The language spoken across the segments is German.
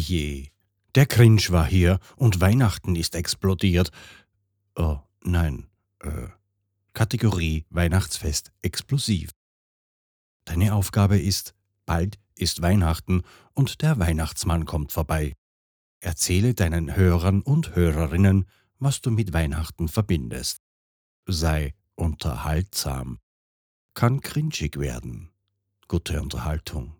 je, der Cringe war hier und Weihnachten ist explodiert. Oh, nein, äh, Kategorie Weihnachtsfest explosiv. Deine Aufgabe ist, bald ist Weihnachten und der Weihnachtsmann kommt vorbei. Erzähle deinen Hörern und Hörerinnen, was du mit Weihnachten verbindest. Sei unterhaltsam. Kann cringig werden. Gute Unterhaltung.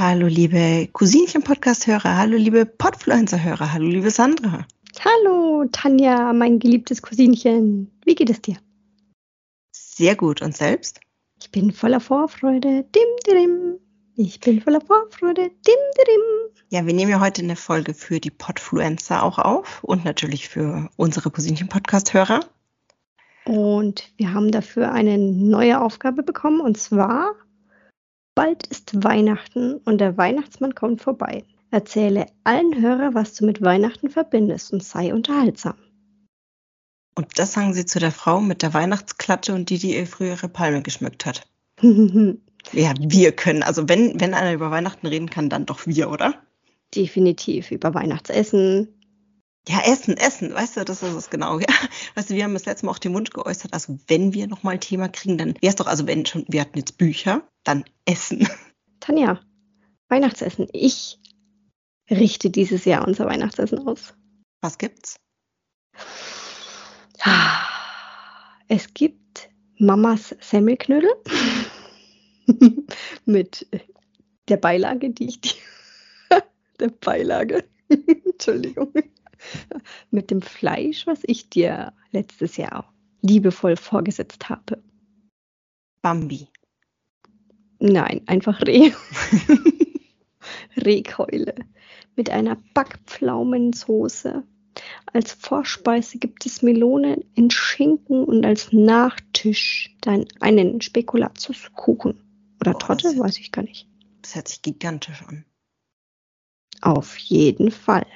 Hallo liebe Cousinchen-Podcast-Hörer, hallo liebe Podfluencer-Hörer, hallo liebe Sandra. Hallo, Tanja, mein geliebtes Cousinchen. Wie geht es dir? Sehr gut. Und selbst? Ich bin voller Vorfreude. Dim, dim. Ich bin voller Vorfreude. Dim, dim. Ja, wir nehmen ja heute eine Folge für die Podfluencer auch auf und natürlich für unsere Cousinchen-Podcast-Hörer. Und wir haben dafür eine neue Aufgabe bekommen und zwar: Bald ist Weihnachten und der Weihnachtsmann kommt vorbei. Erzähle allen Hörern, was du mit Weihnachten verbindest und sei unterhaltsam. Und das sagen sie zu der Frau mit der Weihnachtsklatsche und die, die ihr frühere Palme geschmückt hat. ja, wir können. Also wenn, wenn einer über Weihnachten reden kann, dann doch wir, oder? Definitiv über Weihnachtsessen. Ja, Essen, Essen, weißt du, das ist es genau. Ja. Weißt du, wir haben das letzte Mal auch den Wunsch geäußert, also wenn wir nochmal ein Thema kriegen, dann wäre es doch, also wenn schon, wir hatten jetzt Bücher, dann Essen. Tanja, Weihnachtsessen. Ich richte dieses Jahr unser Weihnachtsessen aus. Was gibt's? Es gibt Mamas Semmelknödel mit der Beilage, die ich dir der Beilage, Entschuldigung, mit dem Fleisch, was ich dir letztes Jahr liebevoll vorgesetzt habe. Bambi. Nein, einfach Reh. Rehkeule mit einer Backpflaumensoße. Als Vorspeise gibt es Melone in Schinken und als Nachtisch dann einen Spekulatiuskuchen. Oder Oh, Torte, weiß ich gar nicht. Das hört sich gigantisch an. Auf jeden Fall.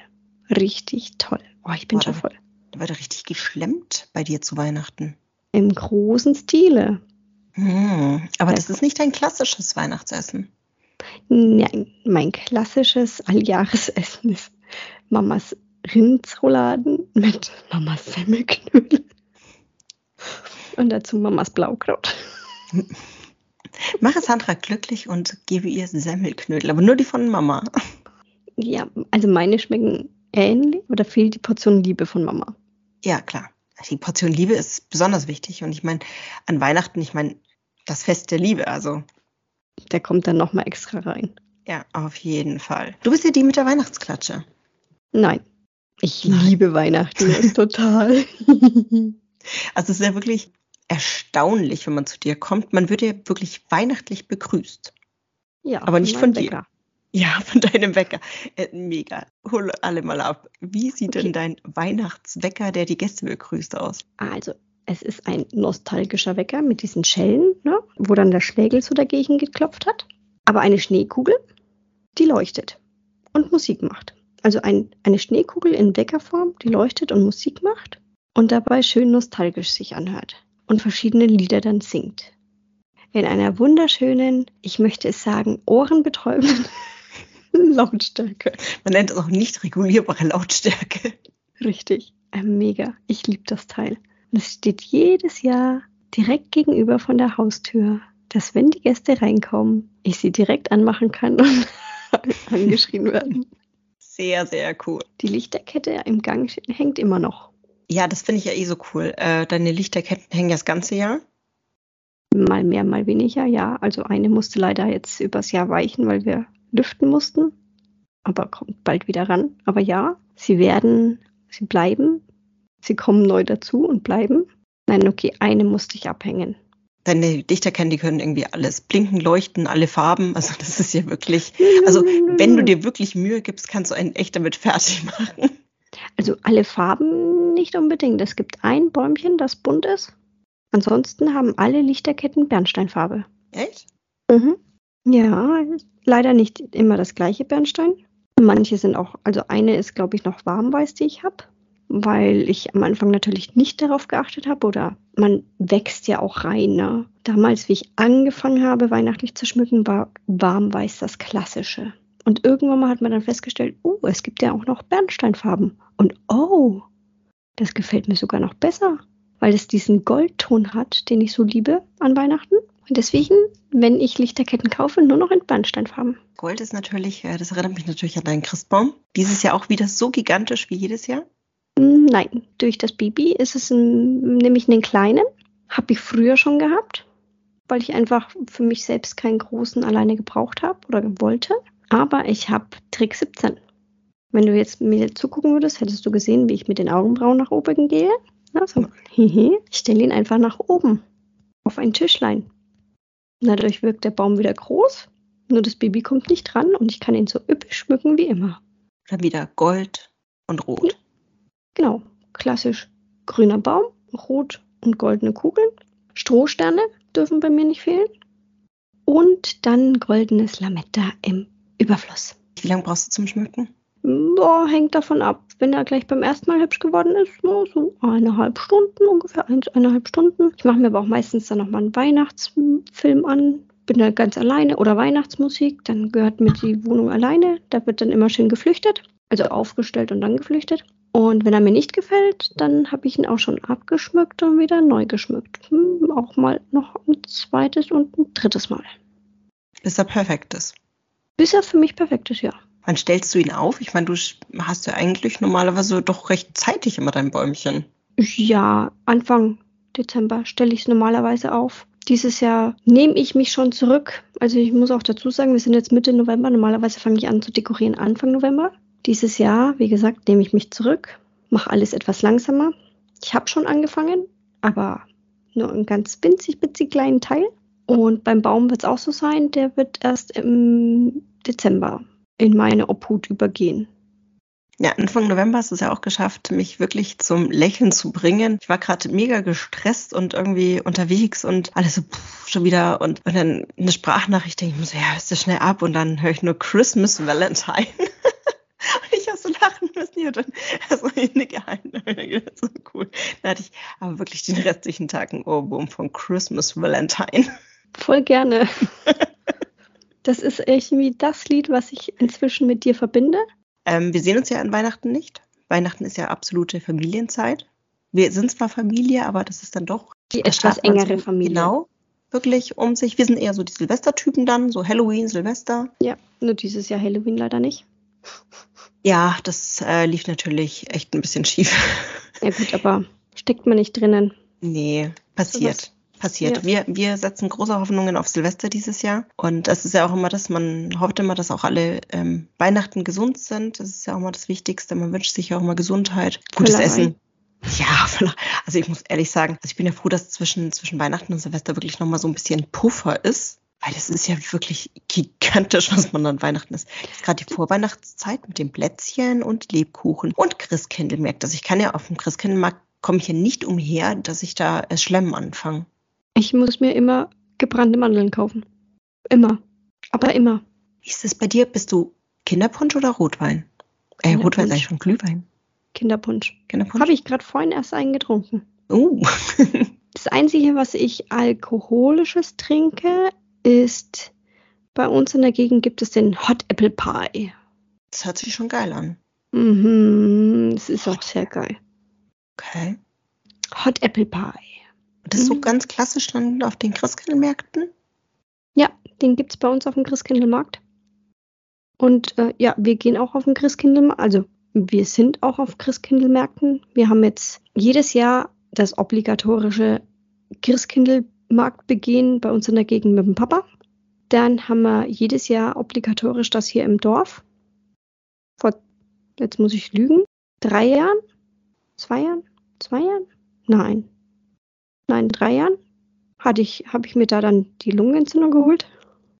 Richtig toll. Oh, ich bin Boah, schon voll. Da wird richtig geschlemmt bei dir zu Weihnachten. Im großen Stile. Hm, aber Ja. das ist nicht ein klassisches Weihnachtsessen. Nein, mein klassisches Alljahresessen ist Mamas Rindsrouladen mit Mamas Semmelknödel. Und dazu Mamas Blaukraut. Mache Sandra glücklich und gebe ihr Semmelknödel, aber nur die von Mama. Ja, also meine schmecken ähnlich oder fehlt die Portion Liebe von Mama? Ja, klar. Die Portion Liebe ist besonders wichtig. Und ich meine, an Weihnachten, ich meine, das Fest der Liebe, also Der kommt dann nochmal extra rein. ja, auf jeden Fall. Du bist ja die mit der Weihnachtsklatsche. Nein, ich Nein. liebe Weihnachten total. Also es ist ja wirklich erstaunlich, wenn man zu dir kommt. Man wird ja wirklich weihnachtlich begrüßt. ja, Aber nicht von dir. Wecker. Ja, von deinem Wecker. Äh, mega. Hol alle mal ab. Wie sieht Okay. denn dein Weihnachtswecker, der die Gäste begrüßt, aus? Also, es ist ein nostalgischer Wecker mit diesen Schellen, ne, wo dann der Schlägel so dagegen geklopft hat. Aber eine Schneekugel, die leuchtet und Musik macht. Also ein, eine Schneekugel in Weckerform, die leuchtet und Musik macht und dabei schön nostalgisch sich anhört und verschiedene Lieder dann singt. In einer wunderschönen, ich möchte es sagen, ohrenbetäubenden Lautstärke. Man nennt es auch nicht regulierbare Lautstärke. Richtig. Äh, mega. Ich liebe das Teil. Und es steht jedes Jahr direkt gegenüber von der Haustür, dass wenn die Gäste reinkommen, ich sie direkt anmachen kann und angeschrien werden. Sehr, sehr cool. Die Lichterkette im Gang hängt immer noch. Ja, das finde ich ja eh so cool. Äh, deine Lichterketten hängen ja das ganze Jahr. Mal mehr, mal weniger, ja. Also eine musste leider jetzt übers Jahr weichen, weil wir lüften mussten. Aber kommt bald wieder ran. Aber ja, sie werden, sie bleiben, sie kommen neu dazu und bleiben. Nein, okay, eine musste ich abhängen. Deine Lichterketten, die können irgendwie alles blinken, leuchten, alle Farben. Also das ist ja wirklich, also wenn du dir wirklich Mühe gibst, kannst du einen echt damit fertig machen. Also alle Farben nicht unbedingt. Es gibt ein Bäumchen, das bunt ist. Ansonsten haben alle Lichterketten Bernsteinfarbe. Echt? Mhm. Ja, leider nicht immer das gleiche Bernstein. Manche sind auch, also eine ist, glaube ich, noch warmweiß, die ich habe, weil ich am Anfang natürlich nicht darauf geachtet habe oder man wächst ja auch rein. Ne? Damals, wie ich angefangen habe, weihnachtlich zu schmücken, war warmweiß das Klassische. Und irgendwann mal hat man dann festgestellt, oh, es gibt ja auch noch Bernsteinfarben. Und oh, das gefällt mir sogar noch besser, weil es diesen Goldton hat, den ich so liebe an Weihnachten. Und deswegen, wenn ich Lichterketten kaufe, nur noch in Bernsteinfarben. Gold ist natürlich, äh, das erinnert mich natürlich an deinen Christbaum. Dieses Jahr auch wieder so gigantisch wie jedes Jahr? Hm, nein, durch das Baby ist es ein, nämlich einen kleinen. Habe ich früher schon gehabt, weil ich einfach für mich selbst keinen großen alleine gebraucht habe oder wollte. Aber ich habe Trick 17. Wenn du jetzt mir zugucken würdest, hättest du gesehen, wie ich mit den Augenbrauen nach oben gehe. Also, ich stelle ihn einfach nach oben auf ein Tischlein. Dadurch wirkt der Baum wieder groß, nur das Baby kommt nicht dran und ich kann ihn so üppig schmücken wie immer. Dann wieder Gold und Rot. Genau, klassisch grüner Baum, rot und goldene Kugeln. Strohsterne dürfen bei mir nicht fehlen. Und dann goldenes Lametta im Überfluss. Wie lange brauchst du zum Schmücken? Boah, hängt davon ab. Wenn er gleich beim ersten Mal hübsch geworden ist, no, so eineinhalb Stunden ungefähr, eins, eineinhalb Stunden. Ich mache mir aber auch meistens dann nochmal einen Weihnachtsfilm an. Bin da ganz alleine oder Weihnachtsmusik, dann gehört mir die Wohnung alleine. Da wird dann immer schön geflüchtet, also aufgestellt und dann geflüchtet. Und wenn er mir nicht gefällt, dann habe ich ihn auch schon abgeschmückt und wieder neu geschmückt. Hm, auch mal noch ein zweites und ein drittes Mal. Bis er perfekt ist. Bis er für mich perfekt ist, ja. Wann stellst du ihn auf? Ich meine, du hast ja eigentlich normalerweise doch recht zeitig immer dein Bäumchen. Ja, Anfang Dezember stelle ich es normalerweise auf. Dieses Jahr nehme ich mich schon zurück. Also ich muss auch dazu sagen, wir sind jetzt Mitte November. Normalerweise fange ich an zu dekorieren Anfang November. Dieses Jahr, wie gesagt, nehme ich mich zurück, mache alles etwas langsamer. Ich habe schon angefangen, aber nur einen ganz winzig, winzig kleinen Teil. Und beim Baum wird es auch so sein, der wird erst im Dezember in meine Obhut übergehen. Ja, Anfang November hast du es ja auch geschafft, mich wirklich zum Lächeln zu bringen. Ich war gerade mega gestresst und irgendwie unterwegs und alles so pff, schon wieder und, und dann eine Sprachnachricht, denke ich mir so, ja, hörst du schnell ab und dann höre ich nur Christmas Valentine. ich habe so lachen müssen hier dann so innegehalten. so cool. Da hatte ich aber wirklich den restlichen Tag einen Ohrwurm von Christmas Valentine. Voll gerne. Das ist irgendwie das Lied, was ich inzwischen mit dir verbinde. Ähm, wir sehen uns ja an Weihnachten nicht. Weihnachten ist ja absolute Familienzeit. Wir sind zwar Familie, aber das ist dann doch die etwas engere Familie. Genau, wirklich um sich. Wir sind eher so die Silvestertypen dann, so Halloween, Silvester. Ja, nur dieses Jahr Halloween leider nicht. Ja, das äh, lief natürlich echt ein bisschen schief. Ja gut, aber steckt man nicht drinnen. Nee, passiert passiert. Ja. Wir, wir setzen große Hoffnungen auf Silvester dieses Jahr. Und das ist ja auch immer das, man hofft immer, dass auch alle ähm, Weihnachten gesund sind. Das ist ja auch immer das Wichtigste. Man wünscht sich ja auch immer Gesundheit, gutes Vielleicht. Essen. Ja, also ich muss ehrlich sagen, also ich bin ja froh, dass zwischen, zwischen Weihnachten und Silvester wirklich nochmal so ein bisschen Puffer ist. Weil das ist ja wirklich gigantisch, was man an Weihnachten ist. Jetzt gerade die Vorweihnachtszeit mit den Plätzchen und Lebkuchen und Christkindlmärkte. Also ich kann ja auf dem Christkindlmarkt komme ich ja nicht umher, dass ich da Schlemmen anfange. Ich muss mir immer gebrannte Mandeln kaufen. Immer. Aber immer. Wie ist es bei dir? Bist du Kinderpunsch oder Rotwein? Äh, Rotwein sei schon Glühwein. Kinderpunsch. Kinderpunsch. Habe ich gerade vorhin erst eingetrunken. Oh. das Einzige, was ich alkoholisches trinke, ist bei uns in der Gegend gibt es den Hot Apple Pie. Das hört sich schon geil an. Mhm, das ist auch sehr geil. Okay. Hot Apple Pie. Das ist so mhm. ganz klassisch dann auf den Christkindlmärkten? Ja, den gibt es bei uns auf dem Christkindlmarkt. Und äh, ja, wir gehen auch auf den Christkindlmarkt. Also wir sind auch auf Christkindlmärkten. Wir haben jetzt jedes Jahr das obligatorische Christkindlmarktbegehen bei uns in der Gegend mit dem Papa. Dann haben wir jedes Jahr obligatorisch das hier im Dorf. Vor, jetzt muss ich lügen, drei Jahren? Zwei Jahren? Zwei Jahren? Nein, nein, drei Jahren, hatte ich, habe ich mir da dann die Lungenentzündung geholt.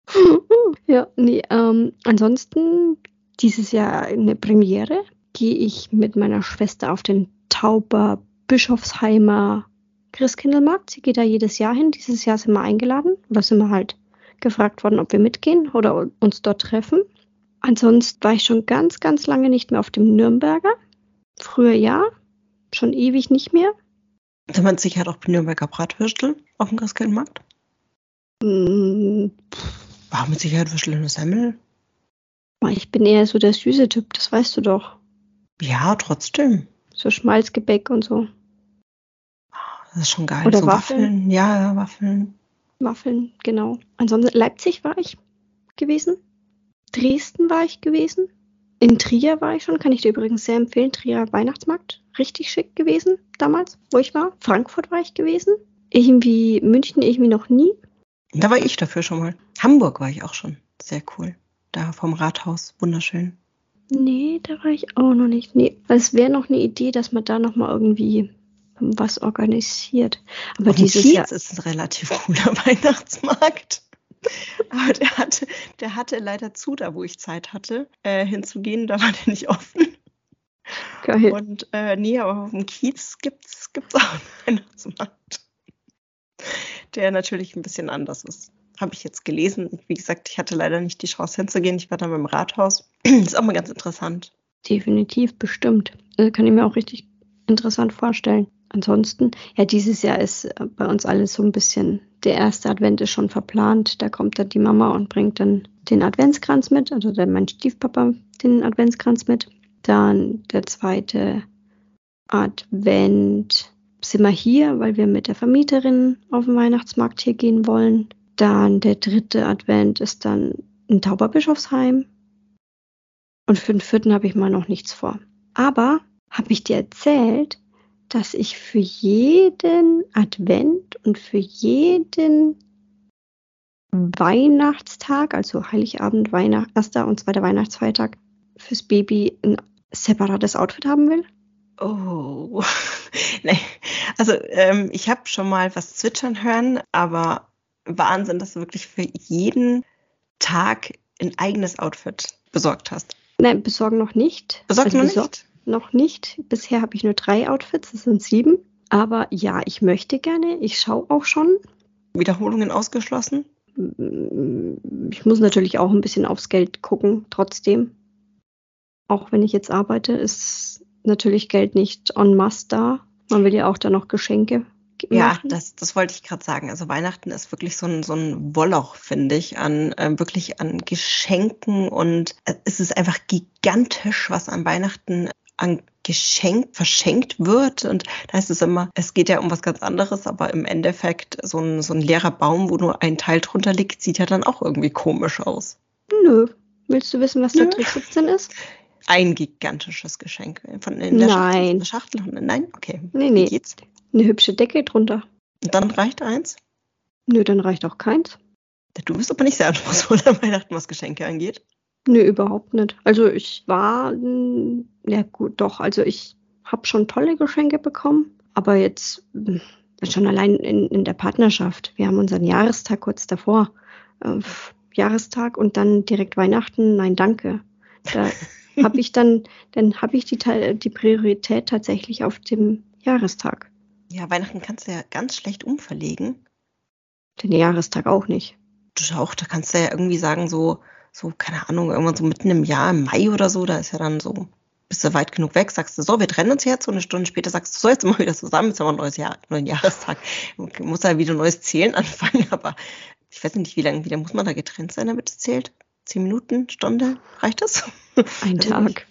ja, nee, ähm, ansonsten dieses Jahr eine Premiere. Gehe ich mit meiner Schwester auf den Tauber Bischofsheimer Christkindlmarkt. Sie geht da jedes Jahr hin. Dieses Jahr sind wir eingeladen oder sind wir halt gefragt worden, ob wir mitgehen oder uns dort treffen. Ansonsten war ich schon ganz, ganz lange nicht mehr auf dem Nürnberger. Früher ja, schon ewig nicht mehr. Da man sicher halt auch Nürnberger Bratwürstel auf dem Christkindlmarkt. Mm, War mit Sicherheit Würstel und Semmel. Ich bin eher so der süße Typ, das weißt du doch. Ja, trotzdem. So Schmalzgebäck und so. Das ist schon geil. Oder so Waffeln. Ja, ja, Waffeln. Waffeln, genau. Ansonsten Leipzig war ich gewesen. Dresden war ich gewesen. In Trier war ich schon, kann ich dir übrigens sehr empfehlen. Trier Weihnachtsmarkt, richtig schick gewesen damals, wo ich war. Frankfurt war ich gewesen. Irgendwie München irgendwie noch nie. Da war ich dafür schon mal. Hamburg war ich auch schon. Sehr cool. Da vom Rathaus. Wunderschön. Nee, da war ich auch noch nicht. Nee, es wäre noch eine Idee, dass man da noch mal irgendwie was organisiert. Aber dem dieses Jahr ist ein relativ cooler Weihnachtsmarkt. Aber der hatte, der hatte leider zu, da wo ich Zeit hatte, äh, hinzugehen. Da war der nicht offen. geil. Und äh, nee, aber auf dem Kiez gibt es gibt's auch einen Weihnachtsmarkt. Der natürlich ein bisschen anders ist. Habe ich jetzt gelesen. Wie gesagt, ich hatte leider nicht die Chance hinzugehen. Ich war dann beim Rathaus. ist auch mal ganz interessant. Definitiv, bestimmt. Also kann ich mir auch richtig interessant vorstellen. Ansonsten, ja, dieses Jahr ist äh, bei uns alles so ein bisschen, der erste Advent ist schon verplant. Da kommt dann die Mama und bringt dann den Adventskranz mit, also dann mein Stiefpapa den Adventskranz mit. Dann der zweite Advent sind wir hier, weil wir mit der Vermieterin auf den Weihnachtsmarkt hier gehen wollen. Dann der dritte Advent ist dann in Tauberbischofsheim. Und für den vierten habe ich mal noch nichts vor. Aber habe ich dir erzählt, dass ich für jeden Advent und für jeden Weihnachtstag, also Heiligabend, Weihnacht, erster und zweiter Weihnachtsfeiertag, fürs Baby ein separates Outfit haben will? Oh, nee. Also ähm, ich habe schon mal was zwitschern hören, aber Wahnsinn, dass du wirklich für jeden Tag ein eigenes Outfit besorgt hast. Nein, besorgen noch nicht. Besorgt Also man besorgt nicht? Noch nicht. Bisher habe ich nur drei Outfits, das sind sieben. Aber ja, ich möchte gerne. Ich schaue auch schon. Wiederholungen ausgeschlossen? Ich muss natürlich auch ein bisschen aufs Geld gucken, trotzdem. Auch wenn ich jetzt arbeite, ist natürlich Geld nicht en masse da. Man will ja auch da noch Geschenke ge- Ja, das, das wollte ich gerade sagen. Also Weihnachten ist wirklich so ein, so ein Woloch, finde ich, an ähm, wirklich an Geschenken und äh, es ist einfach gigantisch, was an Weihnachten an Geschenk verschenkt wird. Und da heißt es immer, es geht ja um was ganz anderes, aber im Endeffekt so ein, so ein leerer Baum, wo nur ein Teil drunter liegt, sieht ja dann auch irgendwie komisch aus. Nö. Willst du wissen, was der. Trick 17 ist? Ein gigantisches Geschenk. Von in der Nein. Schachtel. Nein? Okay. Nee, Wie nee. geht's? Eine hübsche Decke drunter. Und dann reicht eins. Nö, dann reicht auch keins. Du bist aber nicht sehr anspruchsvoll an Weihnachten, was Geschenke angeht. Nö, überhaupt nicht. Also ich war, mm, ja gut, doch, also ich habe schon tolle Geschenke bekommen, aber jetzt mm, schon allein in, in der Partnerschaft. Wir haben unseren Jahrestag kurz davor. Äh, Jahrestag und dann direkt Weihnachten, nein, danke. Da habe ich dann, dann habe ich die, Teil- die Priorität tatsächlich auf dem Jahrestag. Ja, Weihnachten kannst du ja ganz schlecht umverlegen. Den Jahrestag auch nicht. Du auch, da kannst du ja irgendwie sagen, so, so, keine Ahnung, irgendwann so mitten im Jahr, im Mai oder so, da ist ja dann so, bist du weit genug weg, sagst du, so, wir trennen uns jetzt und eine Stunde später sagst du, so, jetzt wir wieder zusammen, jetzt haben wir ein neues Jahr, neuen Jahrestag. Muss ja wieder neues Zählen anfangen, aber ich weiß nicht, wie lange, wie lange muss man da getrennt sein, damit es zählt? Zehn Minuten, Stunde, reicht das? Ein Tag.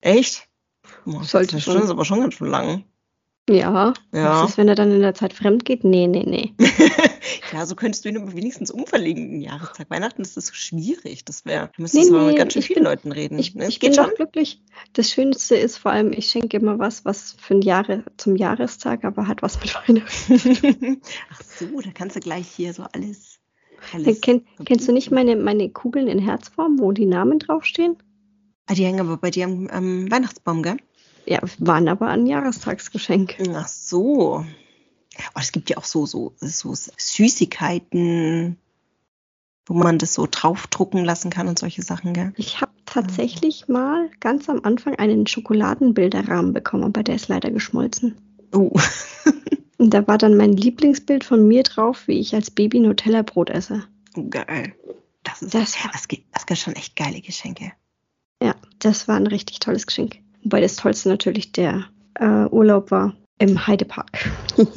Echt? Boah, Sollte eine schon. Stunde ist aber schon ganz schön lang. Ja. Ja. Was ist, wenn er dann in der Zeit fremd geht? Nee, nee, nee. ja, so könntest du ihn aber wenigstens umverlegen, Jahrestag. Weihnachten ist das so schwierig. Das wäre, du müsstest Nee, mal mit ganz schön vielen bin- Leuten reden. Ich, ne? ich bin schon? glücklich. Das Schönste ist vor allem, ich schenke immer was, was für ein Jahre, zum Jahrestag, aber hat was mit Weihnachten. Ach so, da kannst du gleich hier so alles. Alles Kenn, kennst du nicht meine, meine Kugeln in Herzform, wo die Namen draufstehen? Ah, die hängen aber bei dir am, am Weihnachtsbaum, gell? Ja, waren aber ein Jahrestagsgeschenk. Ach so. Oh, es gibt ja auch so, so, so Süßigkeiten, wo man das so draufdrucken lassen kann und solche Sachen, gell? Ich habe tatsächlich mal ganz am Anfang einen Schokoladenbilderrahmen bekommen, aber der ist leider geschmolzen. Oh. Und da war dann mein Lieblingsbild von mir drauf, wie ich als Baby Nutella-Brot esse. oh geil. Das ist Das- das, gibt, das gibt schon echt geile Geschenke. Ja, das war ein richtig tolles Geschenk. Wobei das Tollste natürlich der äh, Urlaub war im Heidepark.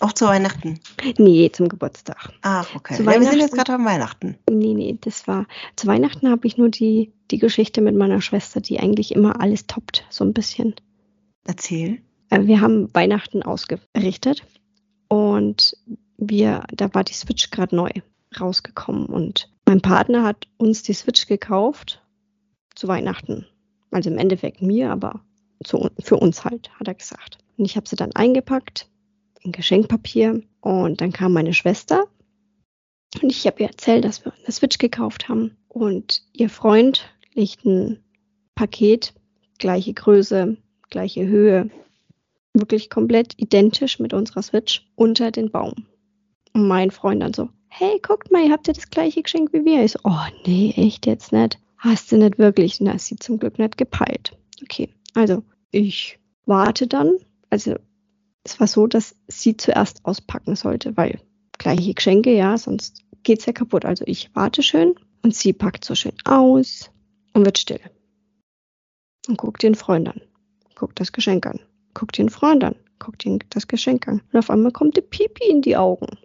Auch zu Weihnachten. nee, zum Geburtstag. Ach, okay. Zu Ja, wir sind jetzt gerade am Weihnachten. Nee, nee, das war. Zu Weihnachten habe ich nur die, die Geschichte mit meiner Schwester, die eigentlich immer alles toppt, so ein bisschen. Erzähl. Äh, Wir haben Weihnachten ausgerichtet und wir, da war die Switch gerade neu rausgekommen und mein Partner hat uns die Switch gekauft zu Weihnachten. Also im Endeffekt mir, aber zu, für uns halt, hat er gesagt. Und ich habe sie dann eingepackt in Geschenkpapier und dann kam meine Schwester und ich habe ihr erzählt, dass wir eine Switch gekauft haben und ihr Freund legt ein Paket, gleiche Größe, gleiche Höhe, wirklich komplett identisch mit unserer Switch unter den Baum. Und mein Freund dann so, hey, guckt mal, ihr habt ja das gleiche Geschenk wie wir. Ich so, oh nee, echt jetzt nicht. Hast du nicht wirklich? Na, ist sie zum Glück nicht gepeilt. Okay, also ich warte dann. Also es war so, dass sie zuerst auspacken sollte, weil gleiche Geschenke, ja, sonst geht's ja kaputt. Also ich warte schön und sie packt so schön aus und wird still. Und guckt den Freund an, guckt das Geschenk an, guckt den Freund an, guckt ihn das Geschenk an. Und auf einmal kommt die Pipi in die Augen.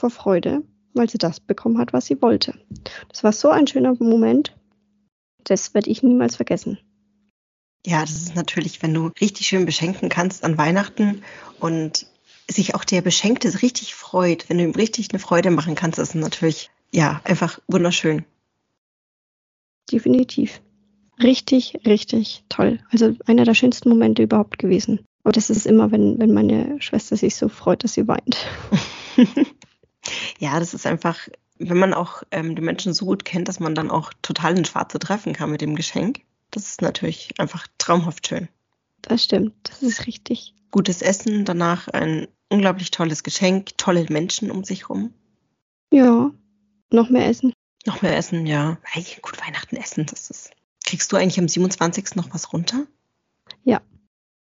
Vor Freude, weil sie das bekommen hat, was sie wollte. Das war so ein schöner Moment. Das werde ich niemals vergessen. Ja, das ist natürlich, wenn du richtig schön beschenken kannst an Weihnachten und sich auch der Beschenkte richtig freut, wenn du ihm richtig eine Freude machen kannst, das ist natürlich, ja, einfach wunderschön. Definitiv. Richtig, richtig toll. Also einer der schönsten Momente überhaupt gewesen. Und das ist immer, wenn, wenn meine Schwester sich so freut, dass sie weint. ja, das ist einfach, wenn man auch ähm, die Menschen so gut kennt, dass man dann auch total ins Schwarze treffen kann mit dem Geschenk. Das ist natürlich einfach traumhaft schön. Das stimmt. Das ist richtig. Gutes Essen, danach ein unglaublich tolles Geschenk, tolle Menschen um sich rum. Ja. Noch mehr Essen. Noch mehr Essen, ja. Hey, gut, Weihnachten essen, das ist. Kriegst du eigentlich am 27. noch was runter? Ja.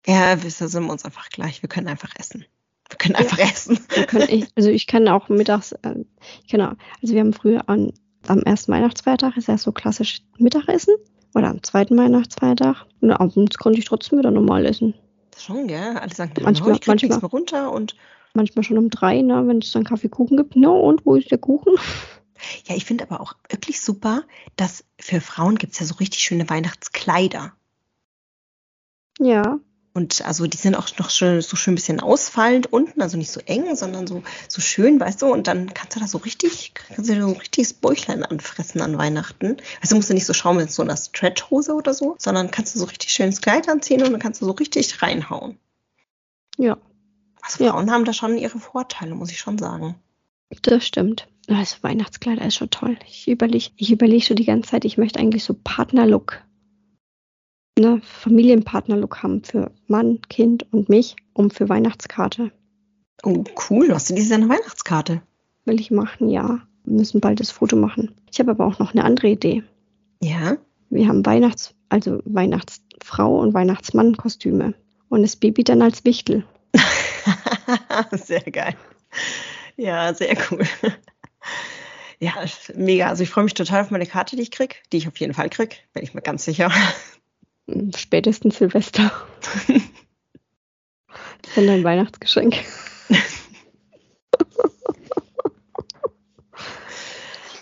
Ja, wir sind uns einfach gleich. Wir können einfach essen. Wir können einfach essen. Wir können echt, also ich kann auch mittags, äh, genau. Also wir haben früher an, am ersten Weihnachtsfeiertag ist ja so klassisch Mittagessen oder am zweiten Weihnachtsfeiertag. Und abends konnte ich trotzdem wieder normal essen. Schon, gell? Alle sagen, Manchmal- no, ich nichts manchmal. mehr runter und Manchmal schon um drei, ne, wenn es dann Kaffeekuchen gibt. No, und wo ist der Kuchen? Ja, ich finde aber auch wirklich super, dass für Frauen gibt es ja so richtig schöne Weihnachtskleider. Ja, Und also die sind auch noch schön, so schön ein bisschen ausfallend unten, also nicht so eng, sondern so, so schön, weißt du, und dann kannst du da so richtig, kannst du dir so ein richtiges Bäuchlein anfressen an Weihnachten. Also musst du nicht so schauen mit so einer Stretchhose oder so, sondern kannst du so richtig schönes Kleid anziehen und dann kannst du so richtig reinhauen. ja, Also Ja. Frauen haben da schon ihre Vorteile, muss ich schon sagen. das stimmt. Also Weihnachtskleider ist schon toll. Ich überlege ich überleg schon die ganze Zeit, ich möchte eigentlich so Partnerlook, ne, Familienpartnerlook haben für Mann, Kind und mich, um für Weihnachtskarte. Oh, cool, hast du dieses Jahr eine Weihnachtskarte? Will ich machen, ja. Wir müssen bald das Foto machen. Ich habe aber auch noch eine andere Idee. Ja. Wir haben Weihnachts-, also Weihnachtsfrau und Weihnachtsmann-Kostüme. Und das Baby dann als Wichtel. sehr geil. Ja, sehr cool. Ja, mega. Also ich freue mich total auf meine Karte, die ich krieg, die ich auf jeden Fall krieg, bin ich mir ganz sicher. Spätestens Silvester. das ist dann dein Weihnachtsgeschenk.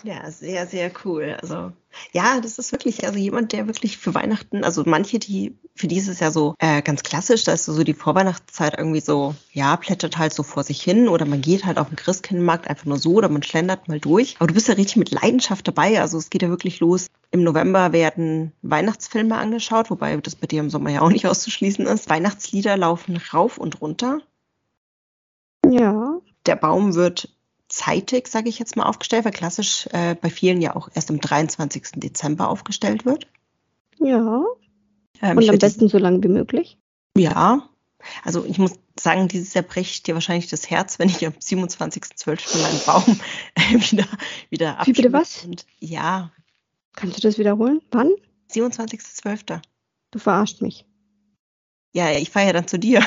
Ja, sehr, sehr cool. Also ja, das ist wirklich, also jemand, der wirklich für Weihnachten, also manche, die, für die ist es ja so äh, ganz klassisch, da ist so die Vorweihnachtszeit irgendwie so, ja, plättert halt so vor sich hin oder man geht halt auf den Christkindlmarkt einfach nur so oder man schlendert mal durch. Aber du bist ja richtig mit Leidenschaft dabei, also es geht ja wirklich los. Im November werden Weihnachtsfilme angeschaut, wobei das bei dir im Sommer ja auch nicht auszuschließen ist. Weihnachtslieder laufen rauf und runter. Ja, Der Baum wird zeitig, sage ich jetzt mal, aufgestellt, weil klassisch äh, bei vielen ja auch erst am 23. Dezember aufgestellt wird. ja. Ähm, Und am besten so lange wie möglich. Ja, Also ich muss sagen, dieses Jahr bricht dir wahrscheinlich das Herz, wenn ich am 27.12. meinen Baum wieder, wieder Wie bitte was? Und ja. Kannst du das wiederholen? Wann? 27.12. Du verarscht mich. Ja, ich fahre ja dann zu dir.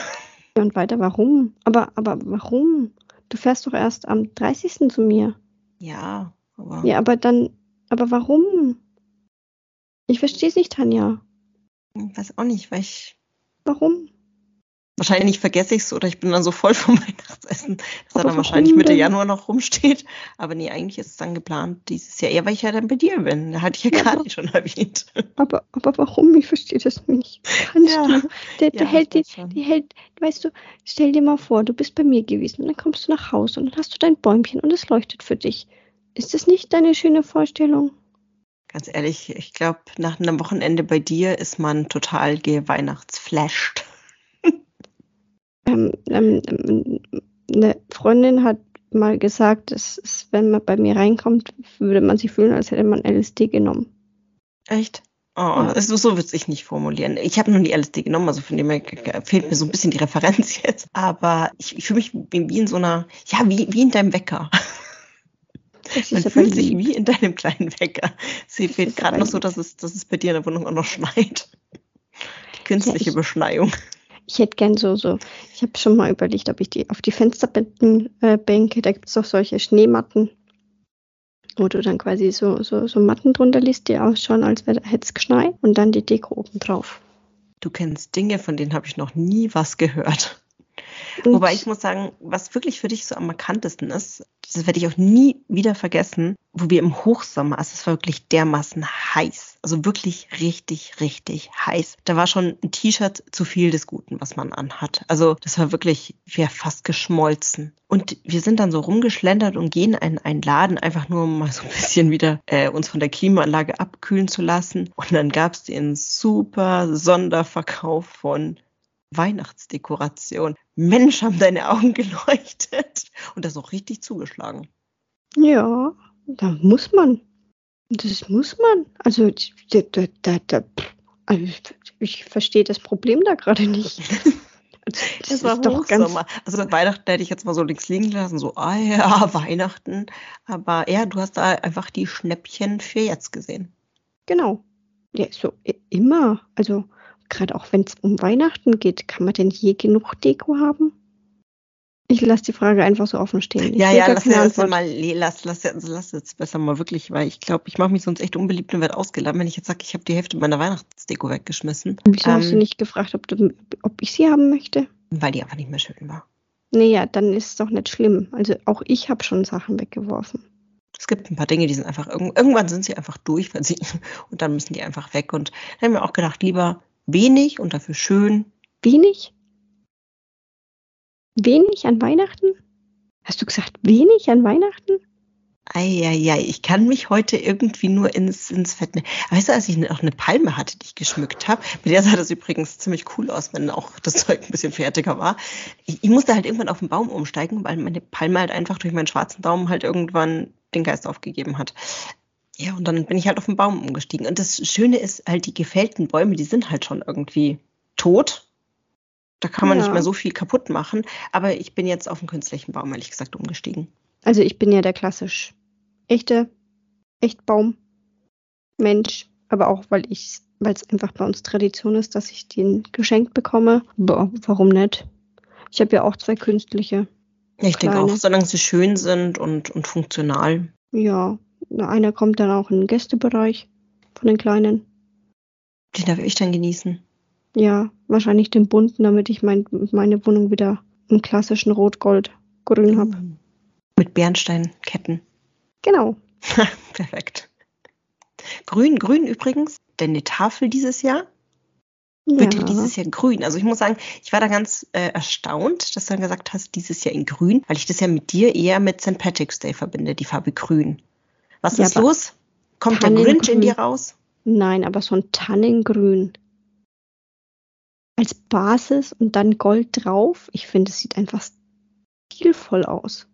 Und weiter, warum? Aber, aber warum? Du fährst doch erst am 30. zu mir. Ja, aber. Ja, aber dann, aber warum? Ich verstehe es nicht, Tanja. Ich weiß auch nicht, weil ich. Warum? Wahrscheinlich vergesse ich es oder ich bin dann so voll vom Weihnachtsessen, dass er dann wahrscheinlich Mitte? Januar noch rumsteht. Aber nee, eigentlich ist es dann geplant dieses Jahr. Ja, weil ich ja dann bei dir bin. Da hatte ich ja Ja, gerade schon erwähnt. Aber, aber warum? Ich verstehe das nicht. Kannst Ja. du? Der, der Ja, hält die, die hält, weißt du, stell dir mal vor, du bist bei mir gewesen und dann kommst du nach Hause und dann hast du dein Bäumchen und es leuchtet für dich. Ist das nicht deine schöne Vorstellung? Ganz ehrlich, ich glaube, nach einem Wochenende bei dir ist man total geweihnachtsflasht. Ähm, ähm, ähm, eine Freundin hat mal gesagt, dass es, wenn man bei mir reinkommt, würde man sich fühlen, als hätte man LSD genommen. Echt? Oh, Ja. also so würde ich nicht formulieren. Ich habe noch nie LSD genommen, also von dem her fehlt mir so ein bisschen die Referenz jetzt. Aber ich, ich fühle mich wie in so einer, ja, wie, wie in deinem Wecker. Man fühlt sich wie in deinem kleinen Wecker. Das fehlt gerade noch so, dass es, dass es bei dir in der Wohnung auch noch schneit. Die künstliche ich- Beschneiung. Ich hätte gern so, so, ich habe schon mal überlegt, ob ich die auf die Fensterbänke, äh, da gibt es doch solche Schneematten, wo du dann quasi so, so, so Matten drunter liest, die ausschauen, als hätte es geschneit und dann die Deko oben drauf. Du kennst Dinge, von denen habe ich noch nie was gehört. Und Wobei ich muss sagen, was wirklich für dich so am markantesten ist, das werde ich auch nie wieder vergessen, wo wir im Hochsommer, also es war wirklich dermaßen heiß, also wirklich richtig, richtig heiß. Da war schon ein T-Shirt zu viel des Guten, was man anhat. Also das war wirklich, wäre fast geschmolzen. Und wir sind dann so rumgeschlendert und gehen in einen Laden, einfach nur um mal so ein bisschen wieder äh, uns von der Klimaanlage abkühlen zu lassen. Und dann gab es den super Sonderverkauf von Weihnachtsdekoration. Mensch, haben deine Augen geleuchtet. Und das auch richtig zugeschlagen. ja, da muss man. Das muss man. Also, da, da, da, also ich, verstehe das Problem da gerade nicht. Also, das Es war ist doch ganz. Also Weihnachten hätte ich jetzt mal so links liegen lassen, so, ah ja, Weihnachten. Aber ja, du hast da einfach die Schnäppchen für jetzt gesehen. Genau. Ja, so immer. Also gerade auch wenn es um Weihnachten geht, kann man denn je genug Deko haben? Ich lasse die Frage einfach so offen stehen. Ich ja, ja, lass, lass, mal, lass, lass, lass, lass jetzt besser mal wirklich, weil ich glaube, ich mache mich sonst echt unbeliebt und werde ausgeladen, wenn ich jetzt sage, ich habe die Hälfte meiner Weihnachtsdeko weggeschmissen, Wieso hast du ähm, nicht gefragt, ob, du, ob ich sie haben möchte? weil die einfach nicht mehr schön war. Naja, dann ist es doch nicht schlimm. Also auch ich habe schon Sachen weggeworfen. Es gibt ein paar Dinge, die sind einfach, irg- irgendwann sind sie einfach durch, weil sie, und dann müssen die einfach weg. Und da haben wir auch gedacht, lieber wenig und dafür schön. Wenig? Wenig an Weihnachten? Hast du gesagt, wenig an Weihnachten? Eieiei, ich kann mich heute irgendwie nur ins, ins Fett. Weißt du, als ich noch eine Palme hatte, die ich geschmückt habe, mit der sah das übrigens ziemlich cool aus, wenn auch das Zeug ein bisschen fertiger war. Ich, ich musste halt irgendwann auf den Baum umsteigen, weil meine Palme halt einfach durch meinen schwarzen Daumen halt irgendwann den Geist aufgegeben hat. Ja, und dann bin ich halt auf den Baum umgestiegen. Und das Schöne ist halt, die gefällten Bäume, die sind halt schon irgendwie tot. Da kann man Ja. nicht mehr so viel kaputt machen. Aber ich bin jetzt auf einen künstlichen Baum, ehrlich gesagt, umgestiegen. Also ich bin ja der klassisch echte Echtbaum Mensch, aber auch weil ich weil es einfach bei uns Tradition ist, dass ich den geschenkt bekomme. Boah, warum nicht? Ich habe ja auch zwei künstliche. Ja, ich denke auch, solange sie schön sind und, und funktional. Ja, einer kommt dann auch in den Gästebereich von den kleinen. Den darf ich dann genießen. Ja, wahrscheinlich den bunten, damit ich mein, meine Wohnung wieder im klassischen Rot-Gold-Grün habe. Mit Bernsteinketten. Genau. Perfekt. Grün, grün übrigens, denn die Tafel dieses Jahr wird ja. dieses Jahr grün. Also ich muss sagen, ich war da ganz äh, erstaunt, dass du dann gesagt hast, dieses Jahr in grün, weil ich das ja mit dir eher mit St. Patrick's Day verbinde, die Farbe grün. Was Ja, ist los? Kommt der. Grinch in dir raus? Nein, aber so ein Tannengrün. Als Basis und dann Gold drauf. Ich finde, es sieht einfach stilvoll aus.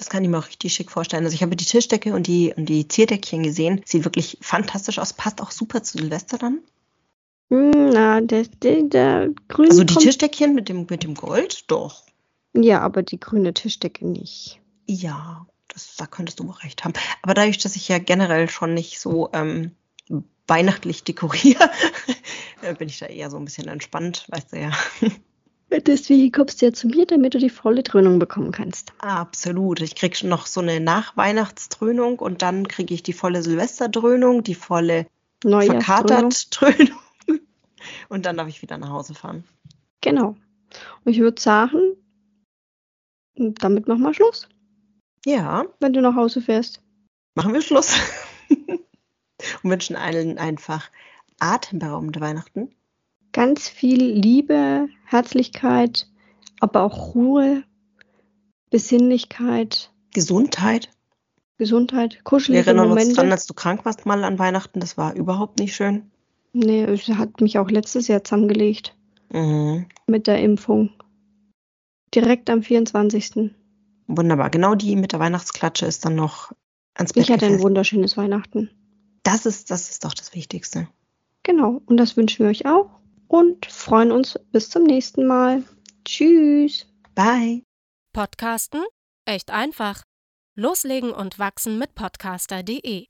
Das kann ich mir auch richtig schick vorstellen. Also ich habe die Tischdecke und die, und die Zierdeckchen gesehen. Sieht wirklich fantastisch aus. Passt auch super zu Silvester dann. Hm, Na, der, der, der grüne. Also die Tischdeckchen mit dem, mit dem Gold? Doch. Ja, aber die grüne Tischdecke nicht. Ja, das, da könntest du recht haben. Aber dadurch, dass ich ja generell schon nicht so ähm, weihnachtlich dekoriere, äh, bin ich da eher so ein bisschen entspannt, weißt du ja. Deswegen kommst du ja zu mir, damit du die volle Dröhnung bekommen kannst. Absolut. Ich krieg schon noch so eine Nachweihnachtsdröhnung und dann kriege ich die volle Silvesterdröhnung, die volle verkatert Dröhnung. Und dann darf ich wieder nach Hause fahren. Genau. Und ich würde sagen, damit machen wir Schluss, Ja, wenn du nach Hause fährst. machen wir Schluss. und wünschen allen einfach atemberaubende Weihnachten. Ganz viel Liebe, Herzlichkeit, aber auch Ruhe, Besinnlichkeit, Gesundheit. Gesundheit, Wir kuschelige erinnern uns Momente. dran, als du krank warst mal an Weihnachten. Das war überhaupt nicht schön. nee, es hat mich auch letztes Jahr zusammengelegt Mhm. mit der Impfung. Direkt am 24. Wunderbar. Genau die mit der Weihnachtsklatsche ist dann noch ans Bett Ich hatte ein wunderschönes Weihnachten. Das ist, das ist doch das Wichtigste. Genau, und das wünschen wir euch auch und freuen uns bis zum nächsten Mal. Tschüss. Bye. Podcasten? Echt einfach. Loslegen und wachsen mit podcaster.de